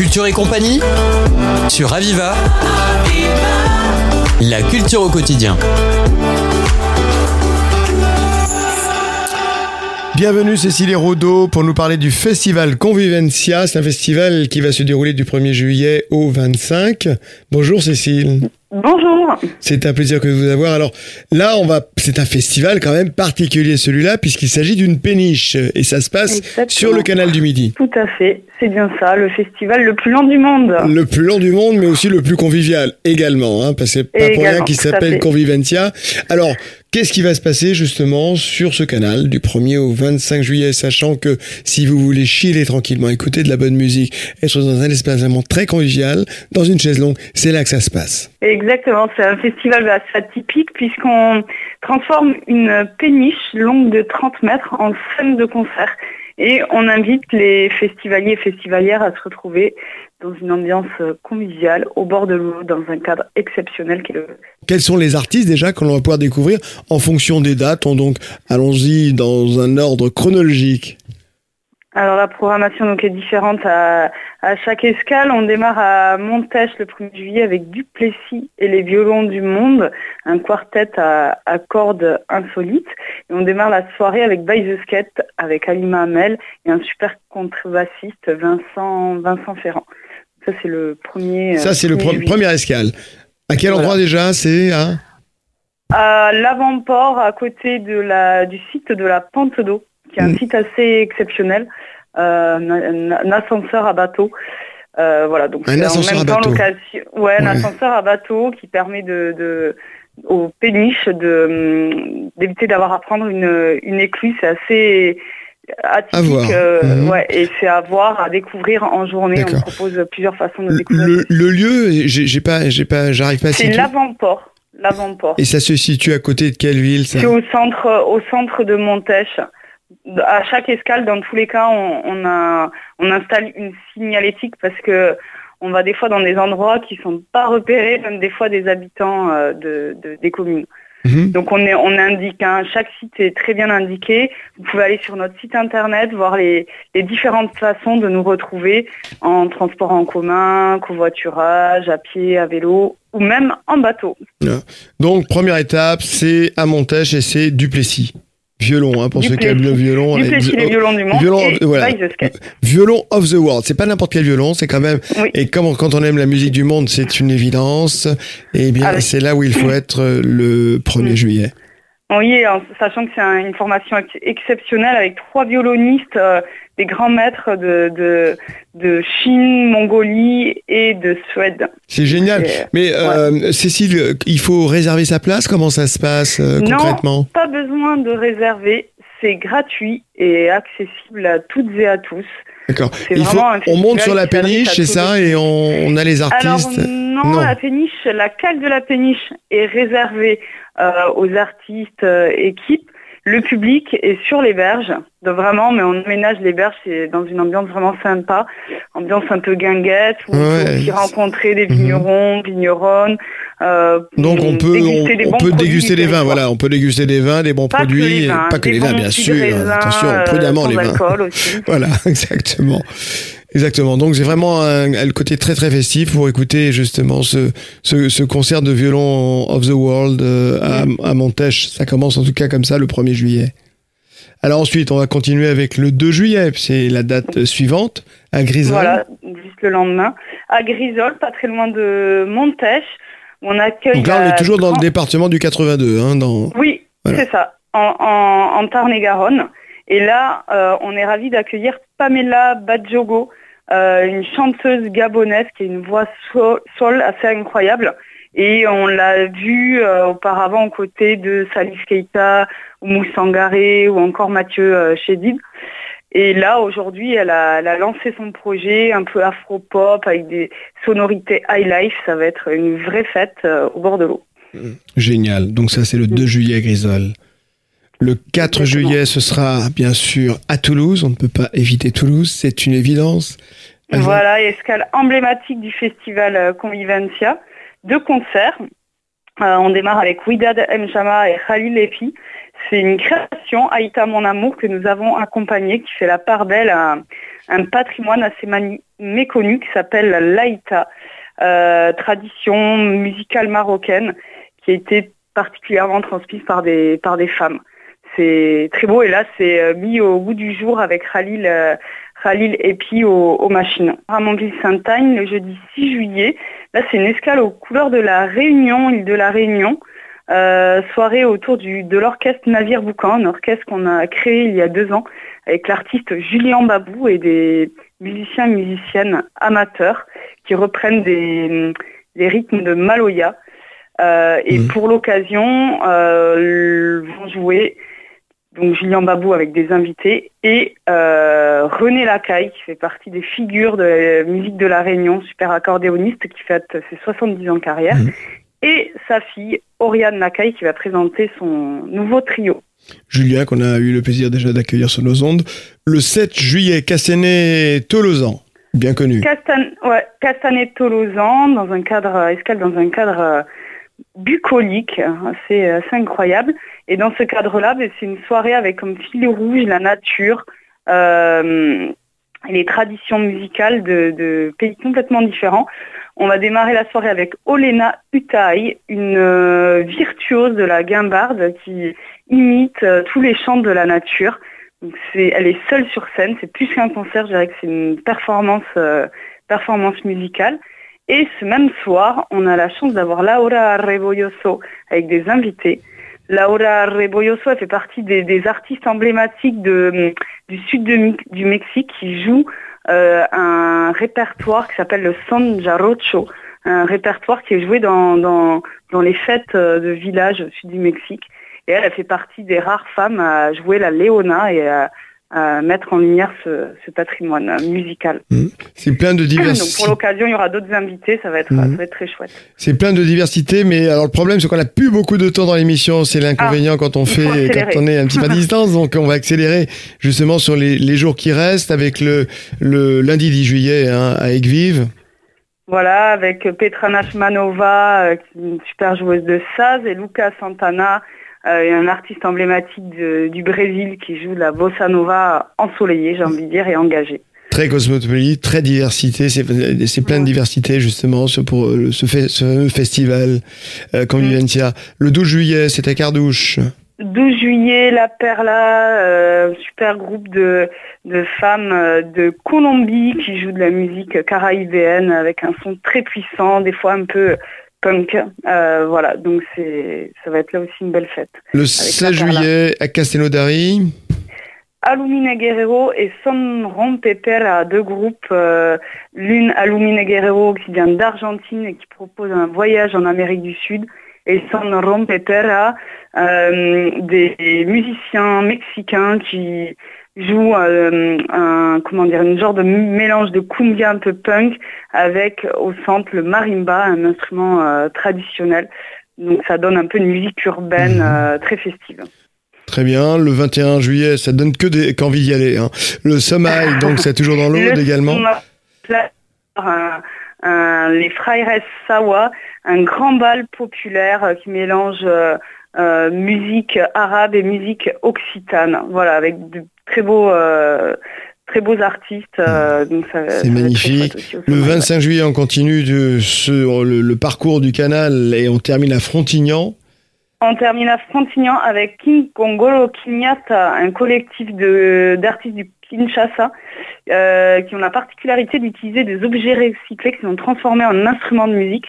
Culture et compagnie sur Aviva. La culture au quotidien. Bienvenue Cécilie Rodeau pour nous parler du festival Convivencia. C'est un festival qui va se dérouler du 1er juillet au 25. Bonjour Cécile. Bonjour. C'est un plaisir que de vous avoir. Alors là, on va, c'est un festival quand même particulier celui-là puisqu'il s'agit d'une péniche et ça se passe Exactement. sur le canal du Midi. Tout à fait, c'est bien ça, le festival le plus long du monde. Le plus long du monde, mais aussi le plus convivial également, hein, parce que c'est pas pour rien à s'appelle fait. Convivencia. Alors, qu'est-ce qui va se passer justement sur ce canal du 1er au 25 juillet, sachant que si vous voulez chiller tranquillement, écouter de la bonne musique, être dans un espace vraiment très convivial, dans une chaise longue, c'est là que ça se passe. Exactement, c'est un festival assez atypique puisqu'on transforme une péniche longue de 30 mètres en scène de concert. Et on invite les festivaliers et festivalières à se retrouver dans une ambiance conviviale, au bord de l'eau, dans un cadre exceptionnel le Quels sont les artistes déjà que l'on va pouvoir découvrir en fonction des dates? On Donc, allons-y dans un ordre chronologique. Alors la programmation donc est différente à, à chaque escale. On démarre à Montèche le 1er juillet avec Duplessis et les violons du monde, un quartet à, à cordes insolites. Et on démarre la soirée avec By the Skate avec Alima Hamel et un super contrebassiste Vincent Vincent Ferrand. Ça c'est le premier. Ça, euh, c'est le 1er pre- juillet. première escale. À quel Voilà. endroit déjà? C'est à... À l'avant-port, à côté de la, du site de la Pente d'eau, qui est un Mm. site assez exceptionnel, euh, un, ascenseur à bateau. Euh, voilà, donc Un ascenseur en même à temps bateau. l'occasion. Ouais, un ascenseur à bateau qui permet de, de aux péniches hum, d'éviter d'avoir à prendre une, une écluse. C'est assez atypique. À voir. euh, Mhm. ouais, et c'est à voir, à découvrir en journée. On propose plusieurs façons de découvrir. le- le lieu, j'ai pas, j'ai pas, j'arrive pas à C'est l'avant-port. L'avant-port. Et ça se situe à côté de quelle ville C'est au centre, au centre de Montèche. À chaque escale, dans tous les cas, on, on a, on installe une signalétique parce que on va des fois dans des endroits qui sont pas repérés, même des fois des habitants euh, de, de- des communes. Mhm. Donc on, est, on indique, hein, chaque site est très bien indiqué. Vous pouvez aller sur notre site internet, voir les, les différentes façons de nous retrouver en transport en commun, covoiturage, à pied, à vélo ou même en bateau. Donc première étape, c'est à Montèche et c'est Duplessis. Violon, hein, pour ceux qui aiment le violon. Du les- Plessis, les violons du monde violon, et voilà. Violon of the world. C'est pas n'importe quel violon, c'est quand même. Oui. Et comme quand on aime la musique du monde, c'est une évidence. Et bien, Ah oui. c'est là où il faut être euh, le 1er Mm. juillet. Oui, en sachant que c'est un- une formation ex- exceptionnelle avec trois violonistes, euh, des grands maîtres de, de, de Chine, Mongolie et de Suède. C'est génial. Mais euh, Cécile, il faut réserver sa place? Comment ça se passe euh, Non. concrètement? Pas besoin de réserver, c'est gratuit et accessible à toutes et à tous. D'accord. On monte sur la péniche, c'est ça, et on, on a les Alors artistes? non, Non. la péniche, la cale de la péniche est réservée aux artistes, euh, équipes. Le public est sur les berges, vraiment, mais on aménage les berges, c'est dans une ambiance vraiment sympa, ambiance un peu guinguette, où on Ouais. peut aussi rencontrer des Mhm. vignerons, vigneronnes. euh, Donc on peut, on, déguster des on bons peut déguster des vins, voilà, on peut déguster des vins, des bons Pas produits, vins, pas que les vins, bien sûr, attention, euh, prudemment les vins. aussi. Voilà, exactement. Exactement. Donc c'est vraiment un, un- le côté très très festif pour écouter justement ce, ce, ce concert de violon of the world euh, à, à Montèche. Ça commence en tout cas comme ça le 1er juillet. Alors ensuite, on va continuer avec le 2 juillet, c'est la date suivante, à Grisol. Voilà, juste le lendemain. À Grisol, pas très loin de Montèche, on accueille... Donc là, on est toujours dans le département du 82. Hein, dans... Oui, Voilà. c'est ça, en, en, en Tarn-et-Garonne. Et là, euh, on est ravis d'accueillir Pamela Badjogo, euh, une chanteuse gabonaise qui a une voix sol, assez incroyable. Et on l'a vue euh, auparavant aux côtés de Salif Keita, ou ou encore Mathieu euh, Chédid. Et là, aujourd'hui, elle a, elle a lancé son projet un peu afro-pop avec des sonorités high life. Ça va être une vraie fête euh, au bord de l'eau. Génial. Donc ça, c'est le 2 juillet à Grisol. Le 4 Exactement. juillet, ce sera bien sûr à Toulouse. On ne peut pas éviter Toulouse, c'est une évidence. Voilà, escale emblématique du festival euh, Convivencia. Deux concerts. Euh, on démarre avec Widad Mjama et Khalil Epi. C'est une création, Aïta Mon Amour, que nous avons accompagnée, qui fait la part belle à un patrimoine assez méconnu qui s'appelle la laïta, euh, tradition musicale marocaine qui a été particulièrement transmise par des, par des femmes. C'est très beau et là c'est euh, mis au bout du jour avec Khalil, euh, Khalil Epi aux, aux machines. Ramonville-Sainte-Agne le jeudi 6 juillet. Là c'est une escale aux couleurs de la Réunion, île de la Réunion. Euh, soirée autour du, de l'orchestre Navire Boucan, un orchestre qu'on a créé il y a deux ans avec l'artiste Julien Babou et des musiciens et musiciennes amateurs qui reprennent des, des rythmes de Maloya. Euh, et mmh. pour l'occasion, euh, vont jouer donc Julien Babou avec des invités et euh, René Lacaille qui fait partie des figures de la musique de la Réunion, super accordéoniste qui fête ses 70 ans de carrière. Mmh et sa fille Oriane Nakai qui va présenter son nouveau trio. Julien, qu'on a eu le plaisir déjà d'accueillir sur nos ondes, le 7 juillet, Castanet-Tolosan, bien connu. Castan ouais, Castanet-Tolosan, dans un cadre, escale dans un cadre euh, bucolique, assez incroyable. Et dans ce cadre-là, ben, c'est une soirée avec comme fil rouge la nature, euh, les traditions musicales de, pays complètement différents. On va démarrer la soirée avec Olena Utai, une euh, virtuose de la guimbarde qui imite euh, tous les chants de la nature. Elle est seule sur scène, c'est plus qu'un concert, je dirais que c'est une performance musicale. Et ce même soir, on a la chance d'avoir Laura Reboyoso avec des invités. Laura Reboyoso fait partie des, artistes emblématiques du sud du Mexique qui joue euh, un répertoire qui s'appelle le Son Jarocho, un répertoire qui est joué dans, dans, les fêtes euh, de village au sud du Mexique. Et elle, a fait partie des rares femmes à jouer la Léona et à, mettre en lumière ce, ce patrimoine musical. Mmh. C'est plein de diversité. Donc pour l'occasion, il y aura d'autres invités, ça va être, mmh. ça va être très chouette. C'est plein de diversité, mais alors le problème, c'est qu'on n'a plus beaucoup de temps dans l'émission. C'est l'inconvénient ah, quand on fait, quand on est un petit peu à distance. donc on va accélérer justement sur les, les, jours qui restent avec le, le lundi 10 juillet hein, à Aigues-Vives. Voilà, avec Petra Nashmanova, euh, une super joueuse de saz, et Luca Santana, un artiste emblématique de, du Brésil qui joue la bossa nova ensoleillée, j'ai envie de dire, et engagée. Très cosmopolite, très diversité, c'est plein de diversité justement pour euh, ce, ce festival euh. Le 12 juillet, c'est à Cardouche. 12 juillet, La Perla, euh, super groupe de, de femmes euh, de Colombie qui jouent de la musique caraïbéenne avec un son très puissant, des fois un peu punk. Euh, voilà, donc c'est, ça va être là aussi une belle fête. Le 16 juillet à Castellodari. Alumine Guerrero et Son Rompepera, deux groupes. Euh, l'une Alumine Guerrero qui vient d'Argentine et qui propose un voyage en Amérique du Sud. Et Son Rompepera, euh, des musiciens mexicains qui joue euh, un, comment dire, une genre de mélange de cumbia un peu punk avec au centre le marimba, un instrument euh, traditionnel. Donc ça donne un peu une musique urbaine mhm. euh, très festive. Très bien. Le 21 juillet, ça donne que des qu'envie d'y aller. Hein. Le sommeil, donc c'est toujours dans l'eau également. les Frères Sawa, un grand bal populaire qui mélange musique arabe et musique occitane. Voilà, avec de très beaux, euh, très beaux artistes. Euh, c'est magnifique. Le 25 juillet, on continue de, sur le, parcours du canal et on termine à Frontignan. On termine à Frontignan avec King Kongolo Kinyata, un collectif d'artistes du Kinshasa euh, qui ont la particularité d'utiliser des objets recyclés qui sont transformés en instruments de musique.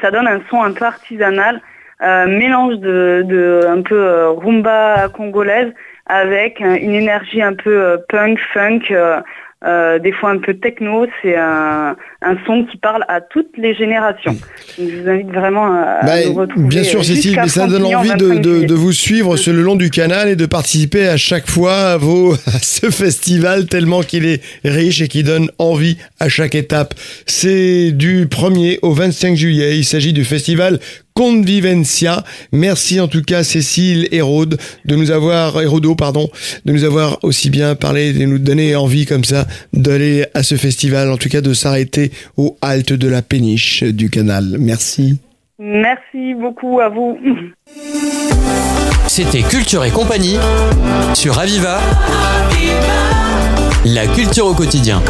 Ça donne un son un peu artisanal, mélange de, de un peu rumba congolaise avec une énergie un peu euh, punk, funk, euh, euh, des fois un peu techno. C'est un, un, son qui parle à toutes les générations. Donc, je vous invite vraiment à, bah, nous retrouver. Bien sûr, Cécile, mais ça donne envie de, de, de, vous suivre sur le long du canal et de participer à chaque fois à, vos, à ce festival tellement qu'il est riche et qui donne envie à chaque étape. C'est du 1er au 25 juillet. Il s'agit du festival Convivencia. Merci en tout cas Cécile Hérode de nous avoir Hérodo pardon de nous avoir aussi bien parlé de nous donner envie comme ça d'aller à ce festival en tout cas de s'arrêter aux haltes de la péniche du canal. Merci. Merci beaucoup à vous. C'était Culture et compagnie sur Aviva. La culture au quotidien.